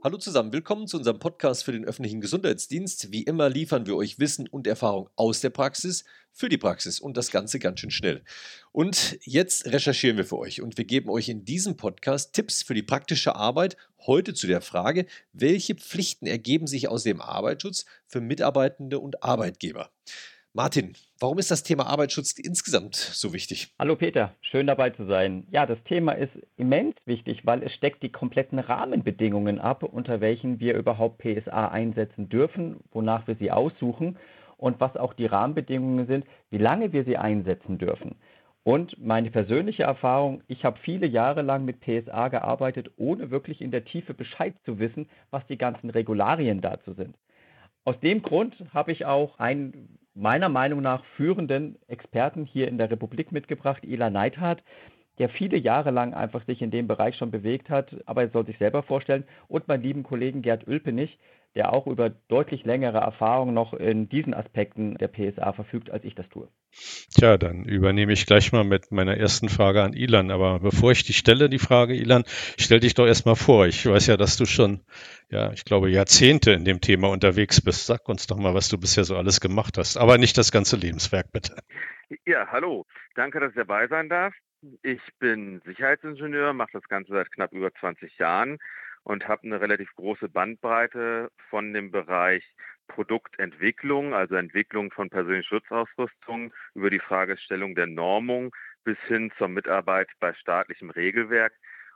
Hallo zusammen, willkommen zu unserem Podcast für den öffentlichen Gesundheitsdienst. Wie immer liefern wir euch Wissen und Erfahrung aus der Praxis für die Praxis und das Ganze ganz schön schnell. Und jetzt recherchieren wir für euch und wir geben euch in diesem Podcast Tipps für die praktische Arbeit. Heute zu der Frage, welche Pflichten ergeben sich aus dem Arbeitsschutz für Mitarbeitende und Arbeitgeber? Martin, warum ist das Thema Arbeitsschutz insgesamt so wichtig? Hallo Peter, schön dabei zu sein. Ja, das Thema ist immens wichtig, weil es steckt die kompletten Rahmenbedingungen ab, unter welchen wir überhaupt PSA einsetzen dürfen, wonach wir sie aussuchen und was auch die Rahmenbedingungen sind, wie lange wir sie einsetzen dürfen. Und meine persönliche Erfahrung, ich habe viele Jahre lang mit PSA gearbeitet, ohne wirklich in der Tiefe Bescheid zu wissen, was die ganzen Regularien dazu sind. Aus dem Grund habe ich auch einen meiner Meinung nach führenden Experten hier in der Republik mitgebracht, Ela Neidhardt, der viele Jahre lang einfach sich in dem Bereich schon bewegt hat, aber er soll sich selber vorstellen, und meinen lieben Kollegen Gerd Ülpenich, der auch über deutlich längere Erfahrung noch in diesen Aspekten der PSA verfügt, als ich das tue. Tja, dann übernehme ich gleich mal mit meiner ersten Frage an Ilan. Aber bevor ich die stelle, die Frage, Ilan, stell dich doch erstmal vor. Ich weiß ja, dass du schon, ja, ich glaube, Jahrzehnte in dem Thema unterwegs bist. Sag uns doch mal, was du bisher so alles gemacht hast. Aber nicht das ganze Lebenswerk, bitte. Ja, hallo. Danke, dass ich dabei sein darf. Ich bin Sicherheitsingenieur, mache das Ganze seit knapp über 20 Jahren und habe eine relativ große Bandbreite von dem Bereich Produktentwicklung, also Entwicklung von persönlichen Schutzausrüstung, über die Fragestellung der Normung bis hin zur Mitarbeit bei staatlichem Regelwerk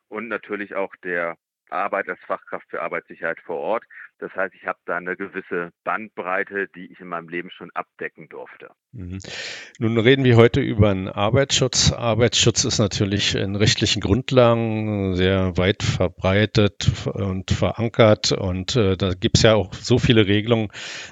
und natürlich auch der Arbeit als Fachkraft für Arbeitssicherheit vor Ort. Das heißt, ich habe da eine gewisse Bandbreite, die ich in meinem Leben schon abdecken durfte. Mhm. Nun reden wir heute über einen Arbeitsschutz. Arbeitsschutz ist natürlich in rechtlichen Grundlagen sehr weit verbreitet und verankert. Und äh, da gibt es ja auch so viele Regelungen,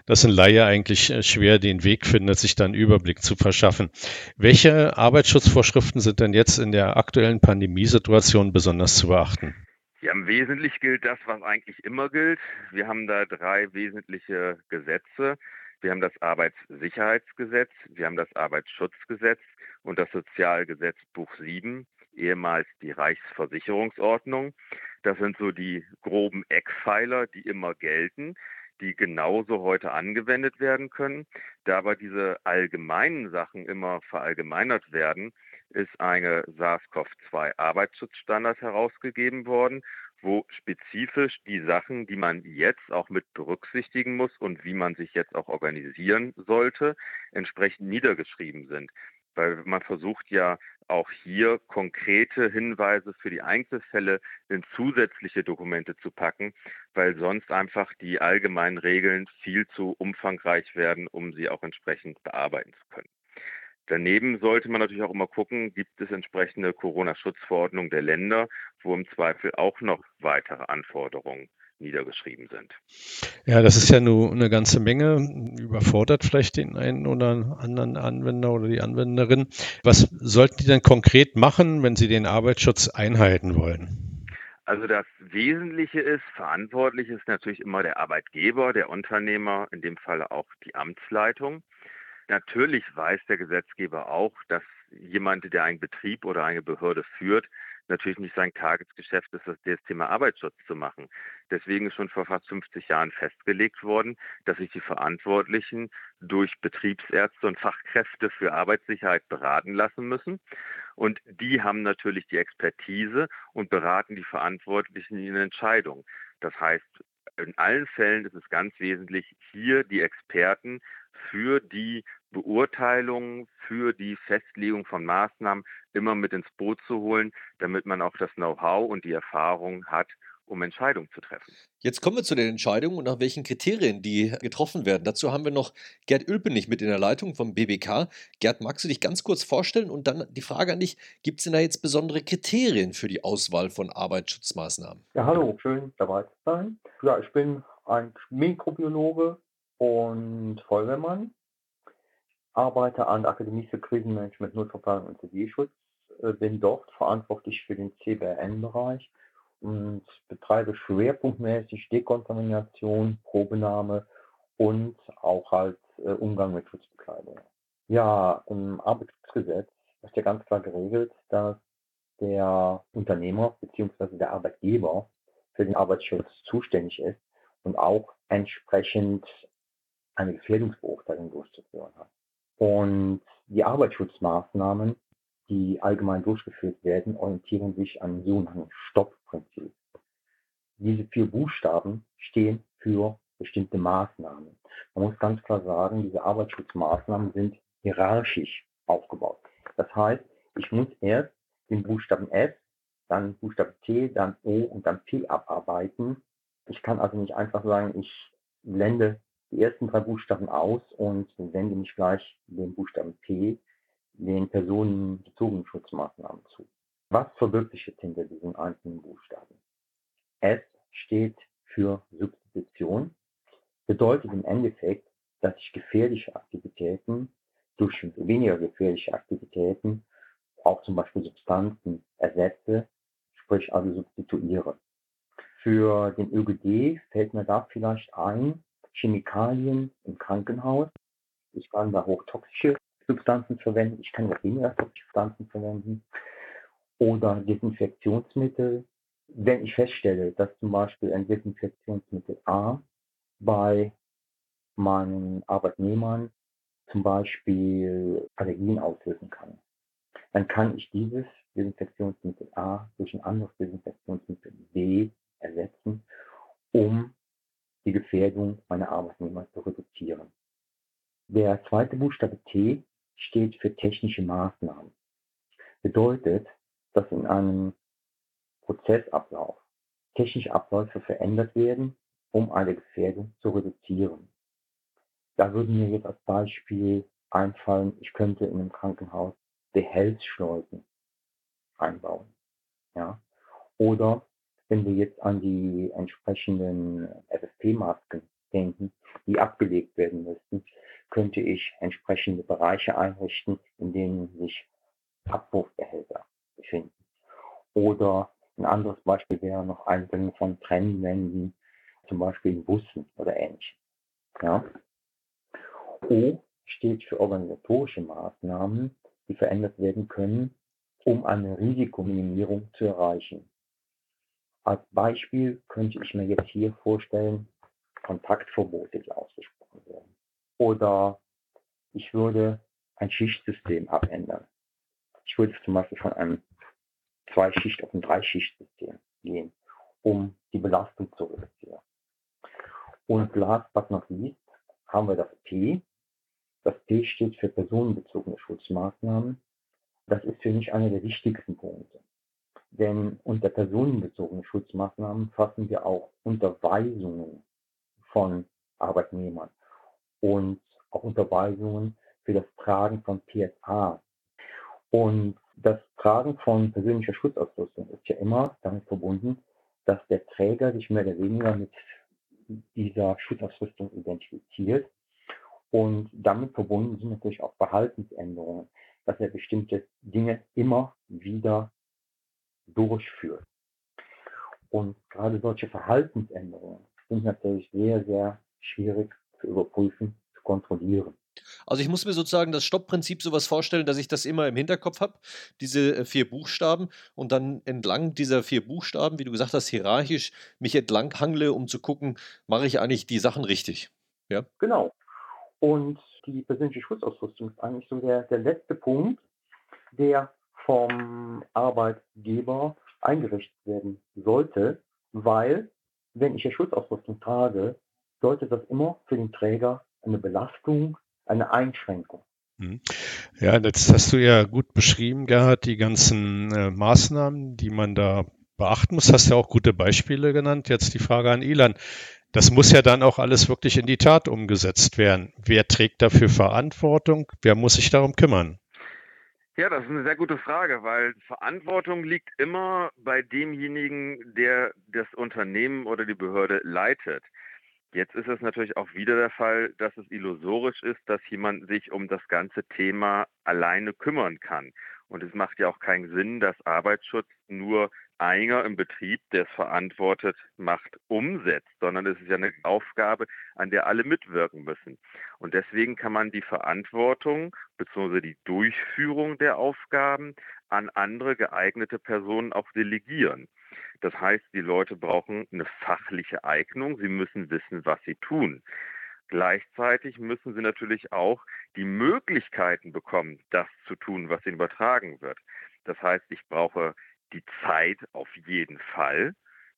dass ein Laie eigentlich äh, schwer den Weg findet, sich dann Überblick zu verschaffen. Welche Arbeitsschutzvorschriften sind denn jetzt in der aktuellen Pandemiesituation besonders zu beachten? Ja, im Wesentlichen gilt das, was eigentlich immer gilt. Wir haben da drei wesentliche Gesetze. Wir haben das Arbeitssicherheitsgesetz, wir haben das Arbeitsschutzgesetz und das Sozialgesetzbuch 7, ehemals die Reichsversicherungsordnung. Das sind so die groben Eckpfeiler, die immer gelten, die genauso heute angewendet werden können. Da aber diese allgemeinen Sachen immer verallgemeinert werden, ist eine SARS-CoV-2-Arbeitsschutzstandard herausgegeben worden, wo spezifisch die Sachen, die man jetzt auch mit berücksichtigen muss und wie man sich jetzt auch organisieren sollte, entsprechend niedergeschrieben sind. Weil man versucht ja auch hier konkrete Hinweise für die Einzelfälle in zusätzliche Dokumente zu packen, weil sonst einfach die allgemeinen Regeln viel zu umfangreich werden, um sie auch entsprechend bearbeiten zu können. Daneben sollte man natürlich auch immer gucken, gibt es entsprechende Corona-Schutzverordnungen der Länder, wo im Zweifel auch noch weitere Anforderungen niedergeschrieben sind. Ja, das ist ja nur eine ganze Menge, überfordert vielleicht den einen oder anderen Anwender oder die Anwenderin. Was sollten die denn konkret machen, wenn sie den Arbeitsschutz einhalten wollen? Also das Wesentliche ist, verantwortlich ist natürlich immer der Arbeitgeber, der Unternehmer, in dem Falle auch die Amtsleitung. Natürlich weiß der Gesetzgeber auch, dass jemand, der einen Betrieb oder eine Behörde führt, natürlich nicht sein Tagesgeschäft ist, das Thema Arbeitsschutz zu machen. Deswegen ist schon vor fast 50 Jahren festgelegt worden, dass sich die Verantwortlichen durch Betriebsärzte und Fachkräfte für Arbeitssicherheit beraten lassen müssen. Und die haben natürlich die Expertise und beraten die Verantwortlichen in Entscheidungen. Das heißt, in allen Fällen ist es ganz wesentlich, hier die Experten für die Beurteilung, für die Festlegung von Maßnahmen immer mit ins Boot zu holen, damit man auch das Know-how und die Erfahrung hat, um Entscheidungen zu treffen. Jetzt kommen wir zu den Entscheidungen und nach welchen Kriterien die getroffen werden. Dazu haben wir noch Gerd Ülpenich mit in der Leitung vom BBK. Gerd, magst du dich ganz kurz vorstellen und dann die Frage an dich, gibt es denn da jetzt besondere Kriterien für die Auswahl von Arbeitsschutzmaßnahmen? Ja, hallo, schön dabei zu sein. Ja, ich bin ein Mikrobiologe und Feuerwehrmann arbeite an der Akademie für Krisenmanagement, Notverfahren und Zivilschutz, äh, bin dort verantwortlich für den CBRN-Bereich und betreibe schwerpunktmäßig Dekontamination, Probenahme und auch halt äh, Umgang mit Schutzbekleidung. Ja, im Arbeitsschutzgesetz ist ja ganz klar geregelt, dass der Unternehmer bzw. der Arbeitgeber für den Arbeitsschutz zuständig ist und auch entsprechend eine Gefährdungsbeurteilung durchzuführen hat. Und die Arbeitsschutzmaßnahmen, die allgemein durchgeführt werden, orientieren sich an sogenannten Stoppprinzip. Diese vier Buchstaben stehen für bestimmte Maßnahmen. Man muss ganz klar sagen, diese Arbeitsschutzmaßnahmen sind hierarchisch aufgebaut. Das heißt, ich muss erst den Buchstaben S, dann Buchstaben T, dann O und dann P abarbeiten. Ich kann also nicht einfach sagen, ich blende die ersten drei Buchstaben aus und wende mich gleich den Buchstaben P, den personenbezogenen Schutzmaßnahmen zu. Was verbirgt sich jetzt hinter diesen einzelnen Buchstaben? S steht für Substitution, bedeutet im Endeffekt, dass ich gefährliche Aktivitäten durch weniger gefährliche Aktivitäten, auch zum Beispiel Substanzen ersetze, sprich also substituiere. Für den ÖGD fällt mir da vielleicht ein, Chemikalien im Krankenhaus. Ich kann da hochtoxische Substanzen verwenden, ich kann auch weniger toxische Substanzen verwenden. Oder Desinfektionsmittel. Wenn ich feststelle, dass zum Beispiel ein Desinfektionsmittel A bei meinen Arbeitnehmern zum Beispiel Allergien auslösen kann, dann kann ich dieses Desinfektionsmittel A durch ein anderes Desinfektionsmittel B ersetzen, um die Gefährdung meiner Arbeitnehmer zu reduzieren. Der zweite Buchstabe T steht für technische Maßnahmen. Bedeutet, dass in einem Prozessablauf technische Abläufe verändert werden, um eine Gefährdung zu reduzieren. Da würden mir jetzt als Beispiel einfallen, ich könnte in einem Krankenhaus Behelfsschleusen einbauen. Ja? Oder wenn wir jetzt an die entsprechenden FFP-Masken denken, die abgelegt werden müssten, könnte ich entsprechende Bereiche einrichten, in denen sich Abwurfbehälter befinden. Oder ein anderes Beispiel wäre noch Einbringen von Trennwänden, zum Beispiel in Bussen oder ähnlichem. Ja? O steht für organisatorische Maßnahmen, die verändert werden können, um eine Risikominimierung zu erreichen. Als Beispiel könnte ich mir jetzt hier vorstellen, Kontaktverbote, die ausgesprochen werden. Oder ich würde ein Schichtsystem abändern. Ich würde zum Beispiel von einem Zwei-Schicht- auf ein Drei-Schicht-System gehen, um die Belastung zu reduzieren. Und last but not least haben wir das P, das P steht für personenbezogene Schutzmaßnahmen. Das ist für mich einer der wichtigsten Punkte. Denn unter personenbezogene Schutzmaßnahmen fassen wir auch Unterweisungen von Arbeitnehmern und auch Unterweisungen für das Tragen von PSA. Und das Tragen von persönlicher Schutzausrüstung ist ja immer damit verbunden, dass der Träger sich mehr oder weniger mit dieser Schutzausrüstung identifiziert und damit verbunden sind natürlich auch Verhaltensänderungen, dass er bestimmte Dinge immer wieder durchführt. Und gerade solche Verhaltensänderungen sind natürlich sehr, sehr schwierig zu überprüfen, zu kontrollieren. Also ich muss mir sozusagen das Stoppprinzip sowas vorstellen, dass ich das immer im Hinterkopf habe, diese äh, vier Buchstaben und dann entlang dieser vier Buchstaben, wie du gesagt hast, hierarchisch mich entlang hangle, um zu gucken, mache ich eigentlich die Sachen richtig. Ja? Genau. Und die persönliche Schutzausrüstung ist eigentlich so der, der letzte Punkt, der vom Arbeitgeber eingerichtet werden sollte, weil wenn ich ja Schutzausrüstung trage, sollte das immer für den Träger eine Belastung, eine Einschränkung. Mhm. Ja, jetzt hast du ja gut beschrieben, Gerhard, die ganzen äh, Maßnahmen, die man da beachten muss. Hast ja auch gute Beispiele genannt. Jetzt die Frage an Ilan. Das muss ja dann auch alles wirklich in die Tat umgesetzt werden. Wer trägt dafür Verantwortung? Wer muss sich darum kümmern? Ja, das ist eine sehr gute Frage, weil Verantwortung liegt immer bei demjenigen, der das Unternehmen oder die Behörde leitet. Jetzt ist es natürlich auch wieder der Fall, dass es illusorisch ist, dass jemand sich um das ganze Thema alleine kümmern kann. Und es macht ja auch keinen Sinn, dass Arbeitsschutz nur einer im Betrieb, der es verantwortet, macht, umsetzt, sondern es ist ja eine Aufgabe, an der alle mitwirken müssen. Und deswegen kann man die Verantwortung bzw. die Durchführung der Aufgaben an andere geeignete Personen auch delegieren. Das heißt, die Leute brauchen eine fachliche Eignung, sie müssen wissen, was sie tun. Gleichzeitig müssen sie natürlich auch die Möglichkeiten bekommen, das zu tun, was ihnen übertragen wird. Das heißt, ich brauche die Zeit auf jeden Fall.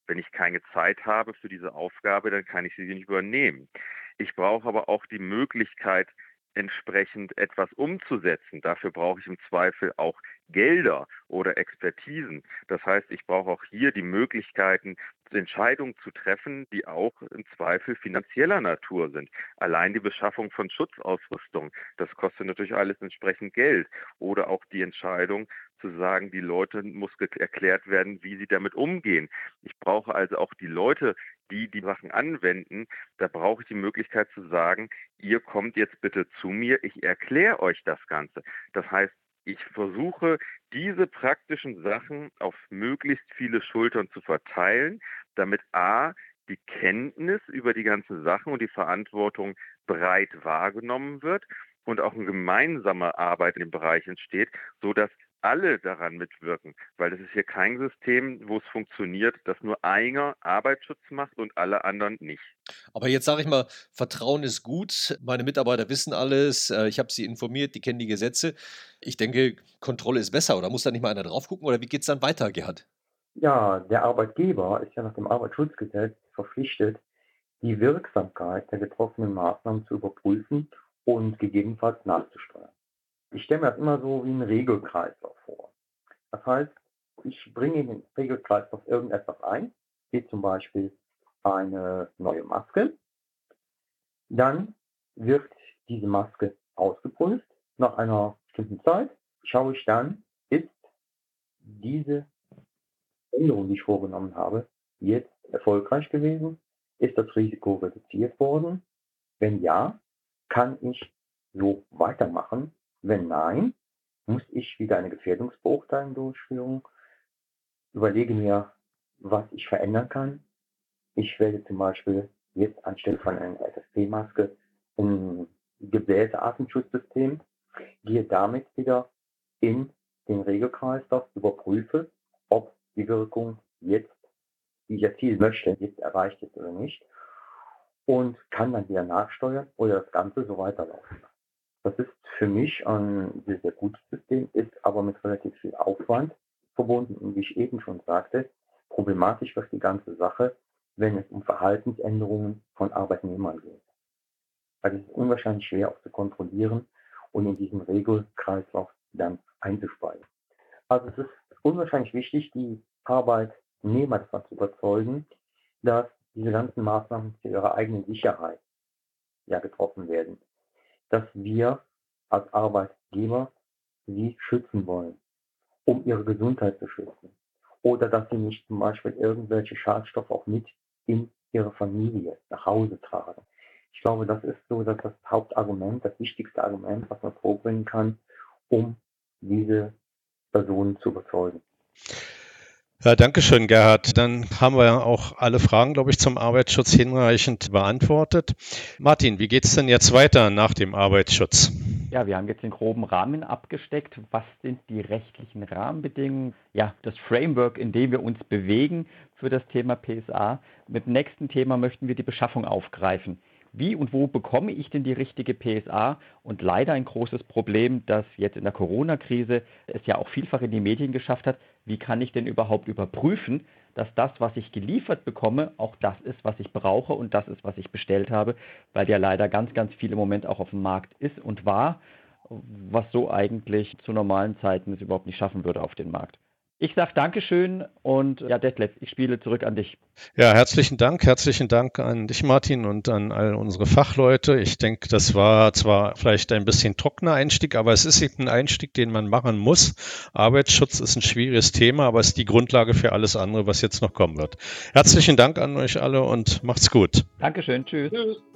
Wenn ich keine Zeit habe für diese Aufgabe, dann kann ich sie nicht übernehmen. Ich brauche aber auch die Möglichkeit, entsprechend etwas umzusetzen. Dafür brauche ich im Zweifel auch Gelder oder Expertisen. Das heißt, ich brauche auch hier die Möglichkeiten, Entscheidungen zu treffen, die auch im Zweifel finanzieller Natur sind. Allein die Beschaffung von Schutzausrüstung, das kostet natürlich alles entsprechend Geld. Oder auch die Entscheidung zu sagen, die Leute muss erklärt werden, wie sie damit umgehen. Ich brauche also auch die Leute, die die Sachen anwenden. Da brauche ich die Möglichkeit zu sagen, ihr kommt jetzt bitte zu mir, ich erkläre euch das Ganze. Das heißt, ich versuche, diese praktischen Sachen auf möglichst viele Schultern zu verteilen, damit A, die Kenntnis über die ganzen Sachen und die Verantwortung breit wahrgenommen wird und auch eine gemeinsame Arbeit dem Bereich entsteht, sodass alle daran mitwirken, weil das ist hier kein System, wo es funktioniert, dass nur einer Arbeitsschutz macht und alle anderen nicht. Aber jetzt sage ich mal, Vertrauen ist gut, meine Mitarbeiter wissen alles, äh, ich habe sie informiert, die kennen die Gesetze. Ich denke, Kontrolle ist besser oder muss da nicht mal einer drauf gucken oder wie geht es dann weiter, Gerhard? Ja, der Arbeitgeber ist ja nach dem Arbeitsschutzgesetz verpflichtet, die Wirksamkeit der getroffenen Maßnahmen zu überprüfen und gegebenenfalls nachzusteuern. Ich stelle mir das immer so wie einen Regelkreislauf vor. Das heißt, ich bringe in den Regelkreislauf irgendetwas ein, wie zum Beispiel eine neue Maske. Dann wird diese Maske ausgeprüft. Nach einer bestimmten Zeit schaue ich dann, ist diese Änderung, die ich vorgenommen habe, jetzt erfolgreich gewesen? Ist das Risiko reduziert worden? Wenn ja, kann ich so weitermachen wenn nein, muss ich wieder eine Gefährdungsbeurteilung durchführen, überlege mir, was ich verändern kann. Ich werde zum Beispiel jetzt anstelle von einer FFP-Maske ein Gebärde-Atemschutzsystem, gehe damit wieder in den Regelkreislauf, überprüfe, ob die Wirkung jetzt, die ich erzielen möchte, jetzt erreicht ist oder nicht und kann dann wieder nachsteuern oder das Ganze so weiterlaufen. Das ist für mich ein sehr, sehr gutes System, ist aber mit relativ viel Aufwand verbunden. Und wie ich eben schon sagte, problematisch wird die ganze Sache, wenn es um Verhaltensänderungen von Arbeitnehmern geht. Weil es ist unwahrscheinlich schwer auch zu kontrollieren und in diesen Regelkreislauf dann einzuspeisen. Also es ist unwahrscheinlich wichtig, die Arbeitnehmer davon zu überzeugen, dass diese ganzen Maßnahmen zu ihrer eigenen Sicherheit ja getroffen werden dass wir als Arbeitgeber sie schützen wollen, um ihre Gesundheit zu schützen. Oder dass sie nicht zum Beispiel irgendwelche Schadstoffe auch mit in ihre Familie nach Hause tragen. Ich glaube, das ist so dass das Hauptargument, das wichtigste Argument, was man vorbringen kann, um diese Personen zu überzeugen. Ja, danke schön, Gerhard. Dann haben wir auch alle Fragen, glaube ich, zum Arbeitsschutz hinreichend beantwortet. Martin, wie geht es denn jetzt weiter nach dem Arbeitsschutz? Ja, wir haben jetzt den groben Rahmen abgesteckt. Was sind die rechtlichen Rahmenbedingungen? Ja, das Framework, in dem wir uns bewegen für das Thema PSA. Mit dem nächsten Thema möchten wir die Beschaffung aufgreifen wie und wo bekomme ich denn die richtige PSA? Und leider ein großes Problem, das jetzt in der Corona-Krise es ja auch vielfach in die Medien geschafft hat. Wie kann ich denn überhaupt überprüfen, dass das, was ich geliefert bekomme, auch das ist, was ich brauche und das ist, was ich bestellt habe, weil ja leider ganz, ganz viel im Moment auch auf dem Markt ist und war, was so eigentlich zu normalen Zeiten es überhaupt nicht schaffen würde auf den Markt. Ich sage Dankeschön und ja, Detlef, ich spiele zurück an dich. Ja, herzlichen Dank. Herzlichen Dank an dich, Martin, und an all unsere Fachleute. Ich denke, das war zwar vielleicht ein bisschen trockener Einstieg, aber es ist eben ein Einstieg, den man machen muss. Arbeitsschutz ist ein schwieriges Thema, aber es ist die Grundlage für alles andere, was jetzt noch kommen wird. Herzlichen Dank an euch alle und macht's gut. Dankeschön. Tschüss. Tschüss.